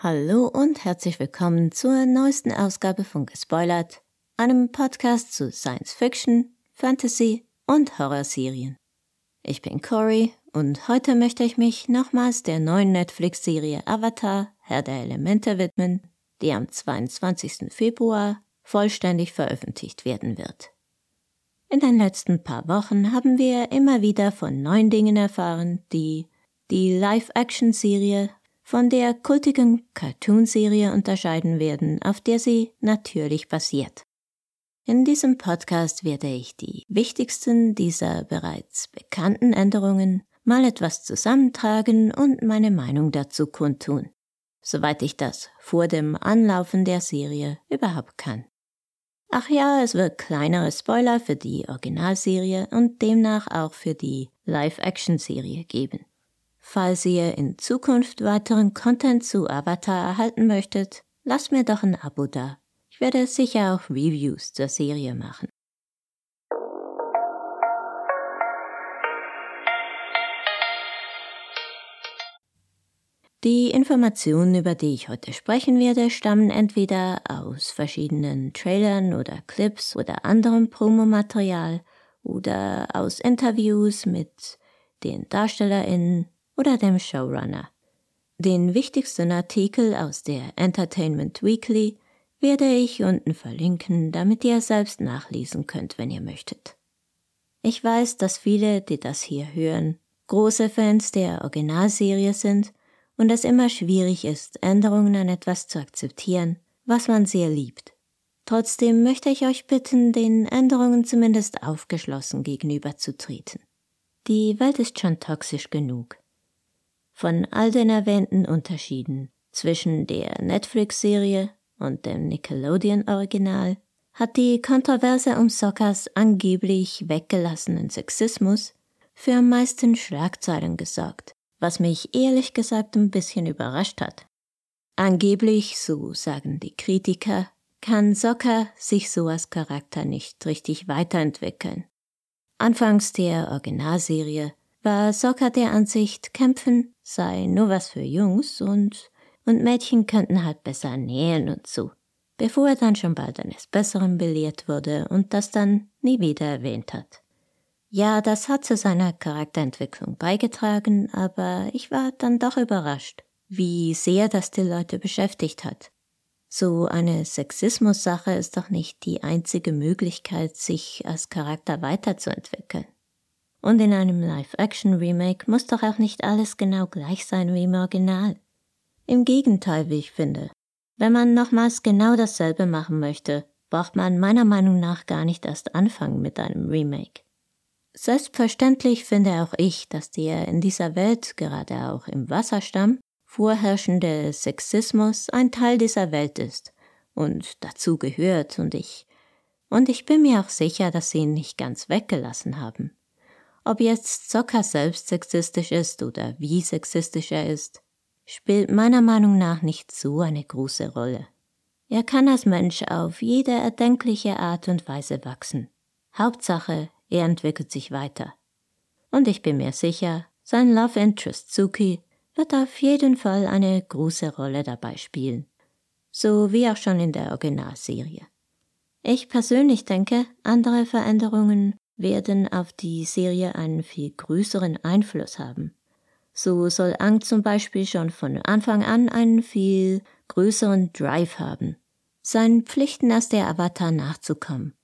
Hallo und herzlich willkommen zur neuesten Ausgabe von Gespoilert, einem Podcast zu Science Fiction, Fantasy und Horrorserien. Ich bin Cory und heute möchte ich mich nochmals der neuen Netflix-Serie Avatar, Herr der Elemente widmen, die am 22. Februar vollständig veröffentlicht werden wird. In den letzten paar Wochen haben wir immer wieder von neuen Dingen erfahren, die die Live-Action-Serie von der kultigen Cartoonserie unterscheiden werden, auf der sie natürlich basiert. In diesem Podcast werde ich die wichtigsten dieser bereits bekannten Änderungen mal etwas zusammentragen und meine Meinung dazu kundtun, soweit ich das vor dem Anlaufen der Serie überhaupt kann. Ach ja, es wird kleinere Spoiler für die Originalserie und demnach auch für die Live-Action-Serie geben. Falls ihr in Zukunft weiteren Content zu Avatar erhalten möchtet, lasst mir doch ein Abo da. Ich werde sicher auch Reviews zur Serie machen. Die Informationen, über die ich heute sprechen werde, stammen entweder aus verschiedenen Trailern oder Clips oder anderem Promomaterial oder aus Interviews mit den DarstellerInnen oder dem Showrunner. Den wichtigsten Artikel aus der Entertainment Weekly werde ich unten verlinken, damit ihr selbst nachlesen könnt, wenn ihr möchtet. Ich weiß, dass viele, die das hier hören, große Fans der Originalserie sind und es immer schwierig ist, Änderungen an etwas zu akzeptieren, was man sehr liebt. Trotzdem möchte ich euch bitten, den Änderungen zumindest aufgeschlossen gegenüberzutreten. Die Welt ist schon toxisch genug. Von all den erwähnten Unterschieden zwischen der Netflix-Serie und dem Nickelodeon-Original hat die Kontroverse um Sockers angeblich weggelassenen Sexismus für am meisten Schlagzeilen gesorgt, was mich ehrlich gesagt ein bisschen überrascht hat. Angeblich, so sagen die Kritiker, kann Sokka sich so als Charakter nicht richtig weiterentwickeln. Anfangs der Originalserie war Sokka der Ansicht, Kämpfen sei nur was für Jungs und, und Mädchen könnten halt besser nähen und so, bevor er dann schon bald eines Besseren belehrt wurde und das dann nie wieder erwähnt hat. Ja, das hat zu seiner Charakterentwicklung beigetragen, aber ich war dann doch überrascht, wie sehr das die Leute beschäftigt hat. So eine Sexismus-Sache ist doch nicht die einzige Möglichkeit, sich als Charakter weiterzuentwickeln. Und in einem Live-Action-Remake muss doch auch nicht alles genau gleich sein wie im Original. Im Gegenteil, wie ich finde. Wenn man nochmals genau dasselbe machen möchte, braucht man meiner Meinung nach gar nicht erst anfangen mit einem Remake. Selbstverständlich finde auch ich, dass der in dieser Welt, gerade auch im Wasserstamm, vorherrschende Sexismus ein Teil dieser Welt ist und dazu gehört und ich, und ich bin mir auch sicher, dass sie ihn nicht ganz weggelassen haben. Ob jetzt Zocker selbst sexistisch ist oder wie sexistisch er ist, spielt meiner Meinung nach nicht so eine große Rolle. Er kann als Mensch auf jede erdenkliche Art und Weise wachsen. Hauptsache, er entwickelt sich weiter. Und ich bin mir sicher, sein Love Interest Suki wird auf jeden Fall eine große Rolle dabei spielen. So wie auch schon in der Originalserie. Ich persönlich denke, andere Veränderungen werden auf die Serie einen viel größeren Einfluss haben. So soll Ang zum Beispiel schon von Anfang an einen viel größeren Drive haben, seinen Pflichten als der Avatar nachzukommen.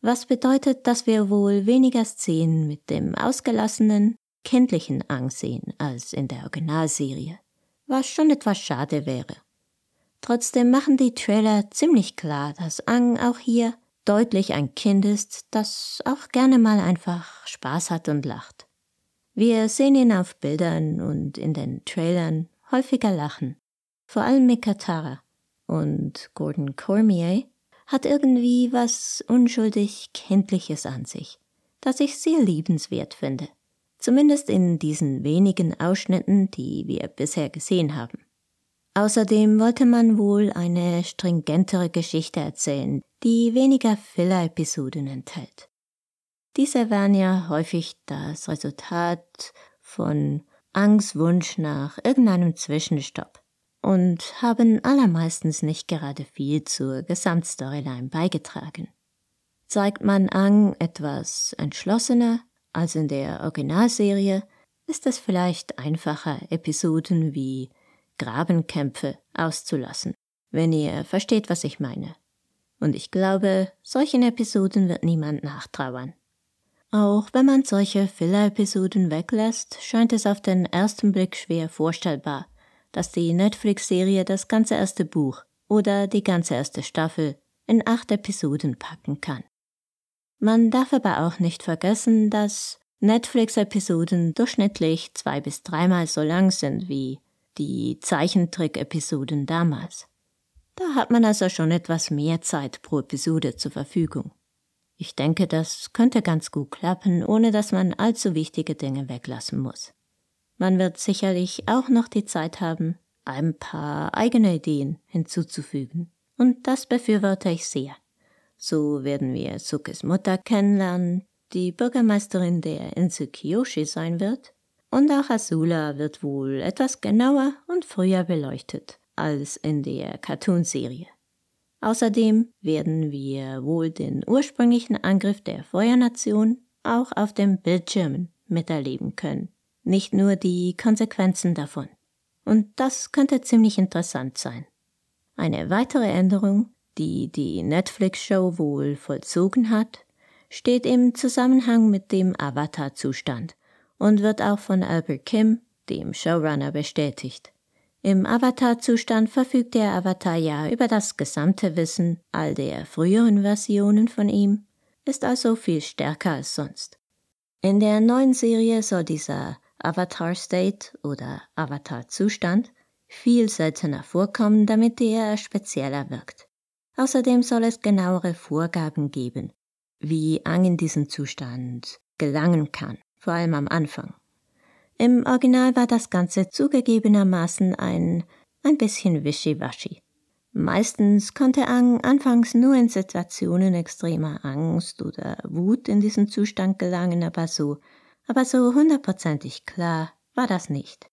Was bedeutet, dass wir wohl weniger Szenen mit dem ausgelassenen, kindlichen Ang sehen als in der Originalserie, was schon etwas schade wäre. Trotzdem machen die Trailer ziemlich klar, dass Ang auch hier deutlich ein Kind ist, das auch gerne mal einfach Spaß hat und lacht. Wir sehen ihn auf Bildern und in den Trailern häufiger lachen, vor allem mit Katara. Und Gordon Cormier hat irgendwie was unschuldig Kindliches an sich, das ich sehr liebenswert finde. Zumindest in diesen wenigen Ausschnitten, die wir bisher gesehen haben. Außerdem wollte man wohl eine stringentere Geschichte erzählen, die weniger Filler-Episoden enthält. Diese waren ja häufig das Resultat von Angstwunsch nach irgendeinem Zwischenstopp. und haben allermeistens nicht gerade viel zur Gesamtstoryline beigetragen. Zeigt man Ang etwas entschlossener als in der Originalserie, ist es vielleicht einfacher, Episoden wie Grabenkämpfe auszulassen, wenn ihr versteht, was ich meine. Und ich glaube, solchen Episoden wird niemand nachtrauern. Auch wenn man solche Filler-Episoden weglässt, scheint es auf den ersten Blick schwer vorstellbar, dass die Netflix-Serie das ganze erste Buch oder die ganze erste Staffel in acht Episoden packen kann. Man darf aber auch nicht vergessen, dass Netflix-Episoden durchschnittlich zwei bis dreimal so lang sind wie die Zeichentrick-Episoden damals. Da hat man also schon etwas mehr Zeit pro Episode zur Verfügung. Ich denke, das könnte ganz gut klappen, ohne dass man allzu wichtige Dinge weglassen muss. Man wird sicherlich auch noch die Zeit haben, ein paar eigene Ideen hinzuzufügen. Und das befürworte ich sehr. So werden wir Sukes Mutter kennenlernen, die Bürgermeisterin der Insel Kiyoshi sein wird, und auch Azula wird wohl etwas genauer und früher beleuchtet als in der Cartoonserie. Außerdem werden wir wohl den ursprünglichen Angriff der Feuernation auch auf dem Bildschirmen miterleben können, nicht nur die Konsequenzen davon. Und das könnte ziemlich interessant sein. Eine weitere Änderung, die die Netflix-Show wohl vollzogen hat, steht im Zusammenhang mit dem Avatar-Zustand und wird auch von Albert Kim, dem Showrunner, bestätigt. Im Avatar-Zustand verfügt der Avatar ja über das gesamte Wissen all der früheren Versionen von ihm, ist also viel stärker als sonst. In der neuen Serie soll dieser Avatar State oder Avatar Zustand viel seltener vorkommen, damit er spezieller wirkt. Außerdem soll es genauere Vorgaben geben, wie Ang in diesen Zustand gelangen kann, vor allem am Anfang. Im Original war das Ganze zugegebenermaßen ein, ein bisschen wischiwaschi. Meistens konnte Ang anfangs nur in Situationen extremer Angst oder Wut in diesen Zustand gelangen, aber so, aber so hundertprozentig klar war das nicht.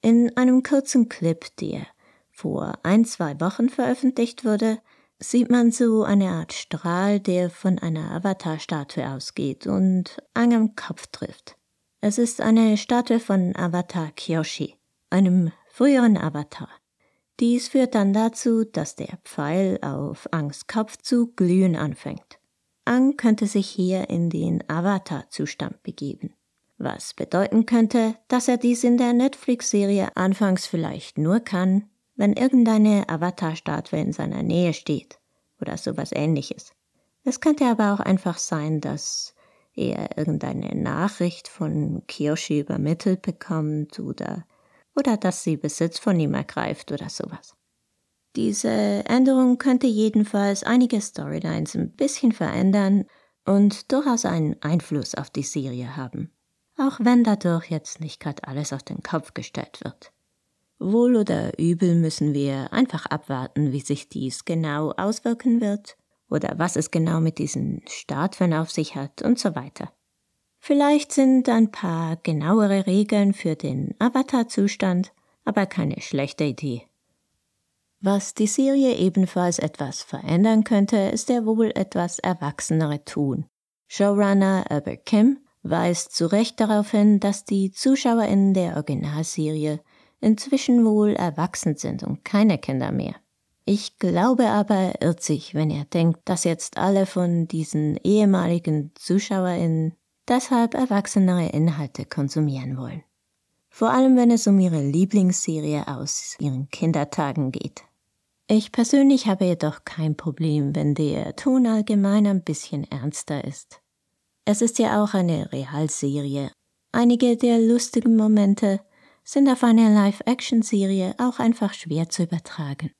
In einem kurzen Clip, der vor ein, zwei Wochen veröffentlicht wurde, sieht man so eine Art Strahl, der von einer Avatar-Statue ausgeht und Ang am Kopf trifft. Es ist eine Statue von Avatar Kyoshi, einem früheren Avatar. Dies führt dann dazu, dass der Pfeil auf Angs Kopf zu glühen anfängt. Ang könnte sich hier in den Avatar-Zustand begeben, was bedeuten könnte, dass er dies in der Netflix-Serie anfangs vielleicht nur kann, wenn irgendeine Avatar-Statue in seiner Nähe steht oder sowas ähnliches. Es könnte aber auch einfach sein, dass er irgendeine Nachricht von Kiyoshi übermittelt bekommt oder, oder dass sie Besitz von ihm ergreift oder sowas. Diese Änderung könnte jedenfalls einige Storylines ein bisschen verändern und durchaus einen Einfluss auf die Serie haben. Auch wenn dadurch jetzt nicht gerade alles auf den Kopf gestellt wird. Wohl oder übel müssen wir einfach abwarten, wie sich dies genau auswirken wird oder was es genau mit diesen Statuen auf sich hat und so weiter. Vielleicht sind ein paar genauere Regeln für den Avatar-Zustand, aber keine schlechte Idee. Was die Serie ebenfalls etwas verändern könnte, ist der wohl etwas erwachsenere Ton. Showrunner Albert Kim weist zu Recht darauf hin, dass die Zuschauer in der Originalserie inzwischen wohl erwachsen sind und keine Kinder mehr. Ich glaube aber, er irrt sich, wenn er denkt, dass jetzt alle von diesen ehemaligen ZuschauerInnen deshalb erwachsenere Inhalte konsumieren wollen. Vor allem, wenn es um ihre Lieblingsserie aus ihren Kindertagen geht. Ich persönlich habe jedoch kein Problem, wenn der Ton allgemein ein bisschen ernster ist. Es ist ja auch eine Realserie. Einige der lustigen Momente sind auf eine Live-Action-Serie auch einfach schwer zu übertragen.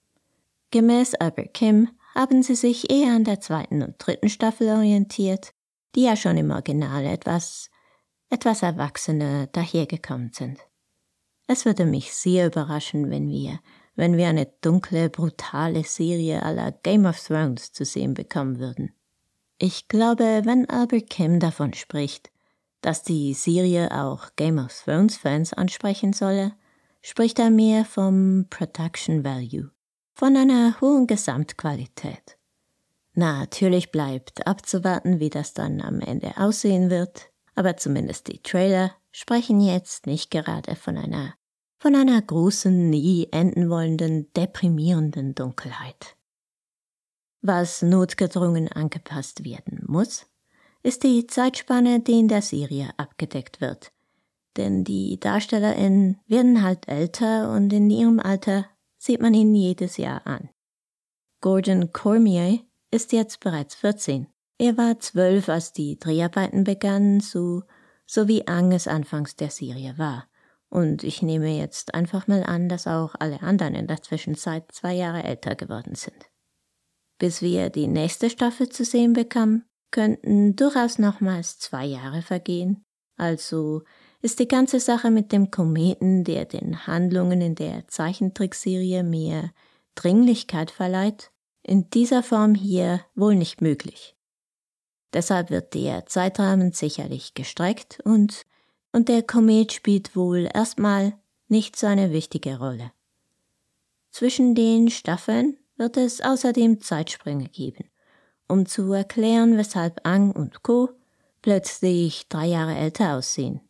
Gemäß Albert Kim haben sie sich eher an der zweiten und dritten Staffel orientiert, die ja schon im Original etwas, etwas erwachsener dahergekommen sind. Es würde mich sehr überraschen, wenn wir, wenn wir eine dunkle, brutale Serie aller Game of Thrones zu sehen bekommen würden. Ich glaube, wenn Albert Kim davon spricht, dass die Serie auch Game of Thrones Fans ansprechen solle, spricht er mehr vom Production Value, von einer hohen Gesamtqualität. Natürlich bleibt abzuwarten, wie das dann am Ende aussehen wird, aber zumindest die Trailer sprechen jetzt nicht gerade von einer von einer großen, nie enden wollenden, deprimierenden Dunkelheit. Was notgedrungen angepasst werden muss, ist die Zeitspanne, die in der Serie abgedeckt wird. Denn die DarstellerInnen werden halt älter und in ihrem Alter sieht man ihn jedes Jahr an. Gordon Cormier ist jetzt bereits 14. Er war zwölf, als die Dreharbeiten begannen, so, so wie Anges anfangs der Serie war. Und ich nehme jetzt einfach mal an, dass auch alle anderen in der Zwischenzeit zwei Jahre älter geworden sind. Bis wir die nächste Staffel zu sehen bekamen, könnten durchaus nochmals zwei Jahre vergehen. Also ist die ganze Sache mit dem Kometen, der den Handlungen in der Zeichentrickserie mehr Dringlichkeit verleiht, in dieser Form hier wohl nicht möglich. Deshalb wird der Zeitrahmen sicherlich gestreckt und und der Komet spielt wohl erstmal nicht so eine wichtige Rolle. Zwischen den Staffeln wird es außerdem Zeitsprünge geben, um zu erklären, weshalb Ang und Co. plötzlich drei Jahre älter aussehen.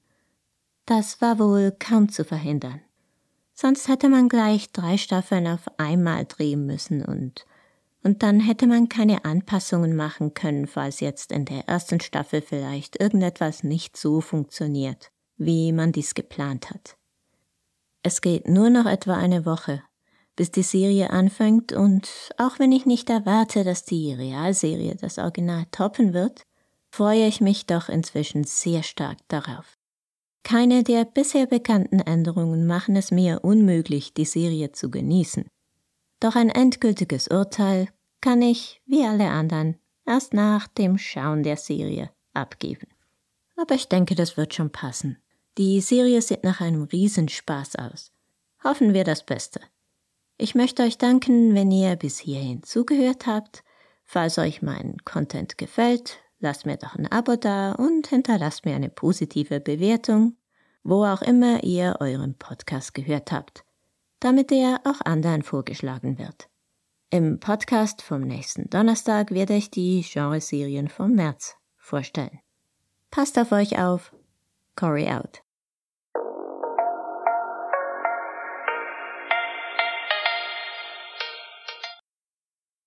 Das war wohl kaum zu verhindern. Sonst hätte man gleich drei Staffeln auf einmal drehen müssen und und dann hätte man keine Anpassungen machen können, falls jetzt in der ersten Staffel vielleicht irgendetwas nicht so funktioniert, wie man dies geplant hat. Es geht nur noch etwa eine Woche, bis die Serie anfängt und auch wenn ich nicht erwarte, dass die Realserie das Original toppen wird, freue ich mich doch inzwischen sehr stark darauf. Keine der bisher bekannten Änderungen machen es mir unmöglich, die Serie zu genießen. Doch ein endgültiges Urteil kann ich, wie alle anderen, erst nach dem Schauen der Serie abgeben. Aber ich denke, das wird schon passen. Die Serie sieht nach einem Riesenspaß aus. Hoffen wir das Beste. Ich möchte euch danken, wenn ihr bis hierhin zugehört habt. Falls euch mein Content gefällt, lasst mir doch ein Abo da und hinterlasst mir eine positive Bewertung, wo auch immer ihr euren Podcast gehört habt, damit er auch anderen vorgeschlagen wird. Im Podcast vom nächsten Donnerstag werde ich die Genreserien vom März vorstellen. Passt auf euch auf. Corey out.